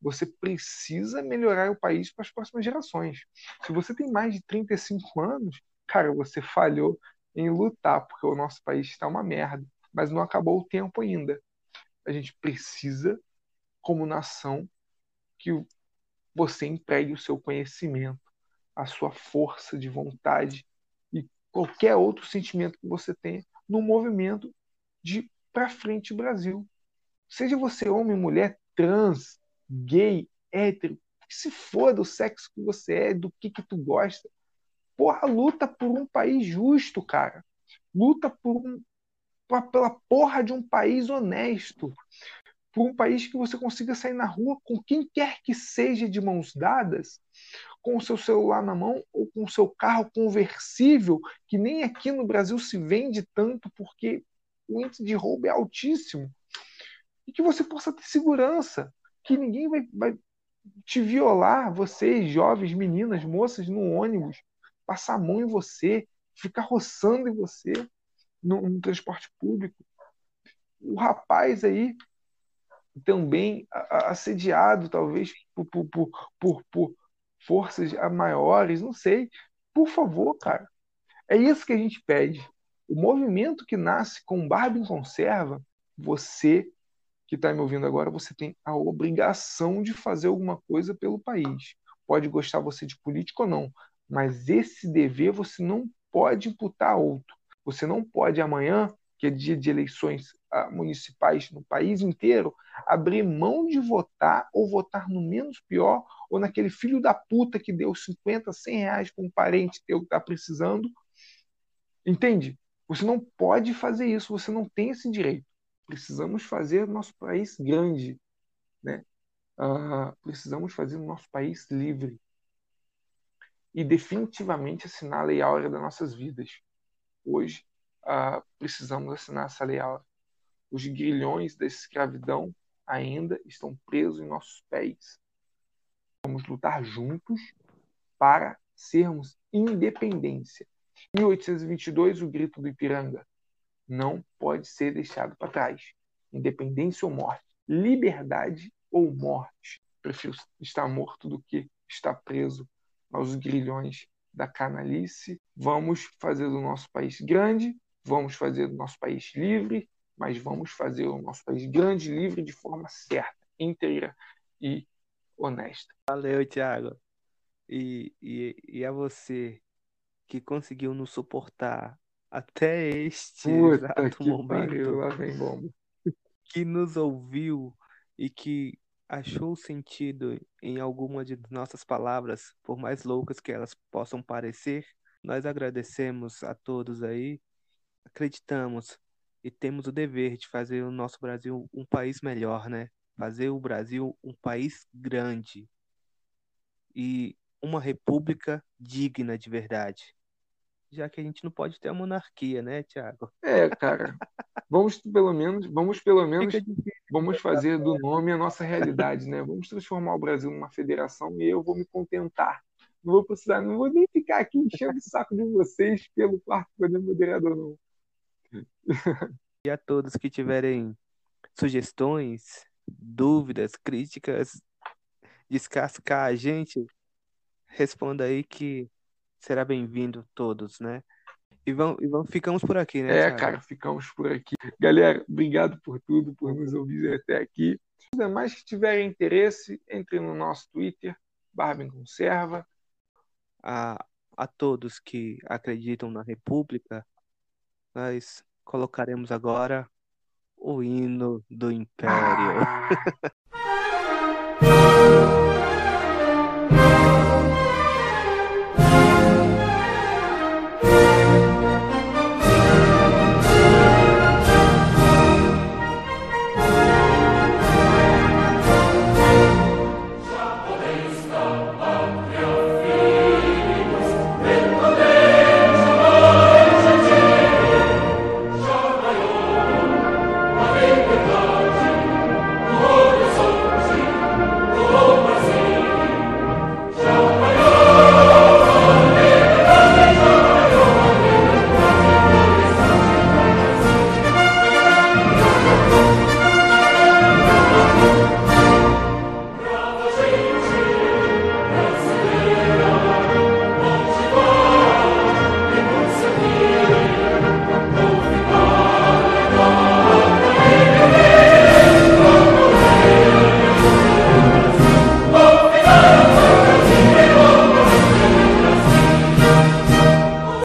Você precisa melhorar o país para as próximas gerações. Se você tem mais de 35 anos, cara, você falhou em lutar, porque o nosso país está uma merda. Mas não acabou o tempo ainda. A gente precisa, como nação, que você empregue o seu conhecimento a sua força de vontade e qualquer outro sentimento que você tenha no movimento de para frente Brasil. Seja você homem, mulher, trans, gay, hétero, se for do sexo que você é, do que que tu gosta. Porra, luta por um país justo, cara. Luta por um, pela porra de um país honesto. Por um país que você consiga sair na rua com quem quer que seja de mãos dadas, com o seu celular na mão ou com o seu carro conversível, que nem aqui no Brasil se vende tanto porque o índice de roubo é altíssimo. E que você possa ter segurança, que ninguém vai, vai te violar, vocês, jovens, meninas, moças, no ônibus, passar a mão em você, ficar roçando em você no, no transporte público. O rapaz aí também assediado, talvez por, por, por, por, forças maiores, não sei. Por favor, cara. É isso que a gente pede. O movimento que nasce com Barba em Conserva, você que está me ouvindo agora, você tem a obrigação de fazer alguma coisa pelo país. Pode gostar você de político ou não, mas esse dever você não pode imputar a outro. Você não pode amanhã, que é dia de eleições ah, municipais no país inteiro, abrir mão de votar ou votar no menos pior ou naquele filho da puta que deu 50, 100 reais para um parente teu que está precisando. Entende? Você não pode fazer isso, você não tem esse direito. Precisamos fazer nosso país grande, né? Uh, precisamos fazer nosso país livre e definitivamente assinar a lei áurea das nossas vidas. Hoje uh, precisamos assinar essa lei áurea. Os grilhões da escravidão ainda estão presos em nossos pés. Vamos lutar juntos para sermos independência. 1822, o grito do Ipiranga não pode ser deixado para trás. Independência ou morte, liberdade ou morte. Prefiro estar morto do que estar preso aos grilhões da canalice. Vamos fazer do nosso país grande, vamos fazer do nosso país livre, mas vamos fazer o nosso país grande, livre de forma certa, inteira e honesta. Valeu, Thiago. E, e, e a você que conseguiu nos suportar até este Puta exato que momento, pariu, que nos ouviu e que achou sentido em alguma de nossas palavras, por mais loucas que elas possam parecer, nós agradecemos a todos aí, acreditamos e temos o dever de fazer o nosso Brasil um país melhor, né? Fazer o Brasil um país grande e uma república digna de verdade já que a gente não pode ter a monarquia, né, Tiago? É, cara. Vamos pelo menos, vamos pelo menos, vamos fazer do nome a nossa realidade, né? Vamos transformar o Brasil numa federação e eu vou me contentar. Não vou precisar, não vou nem ficar aqui enchendo o saco de vocês pelo quarto poder moderador, não. E a todos que tiverem sugestões, dúvidas, críticas, descascar a gente, responda aí que será bem-vindo todos, né? E vamos, e vamos, ficamos por aqui, né? É, Thiago? cara, ficamos por aqui. Galera, obrigado por tudo, por nos ouvir até aqui. Os demais que tiverem interesse, entre no nosso Twitter, Barba em Conserva. A, a todos que acreditam na República, nós colocaremos agora o hino do Império. Ah.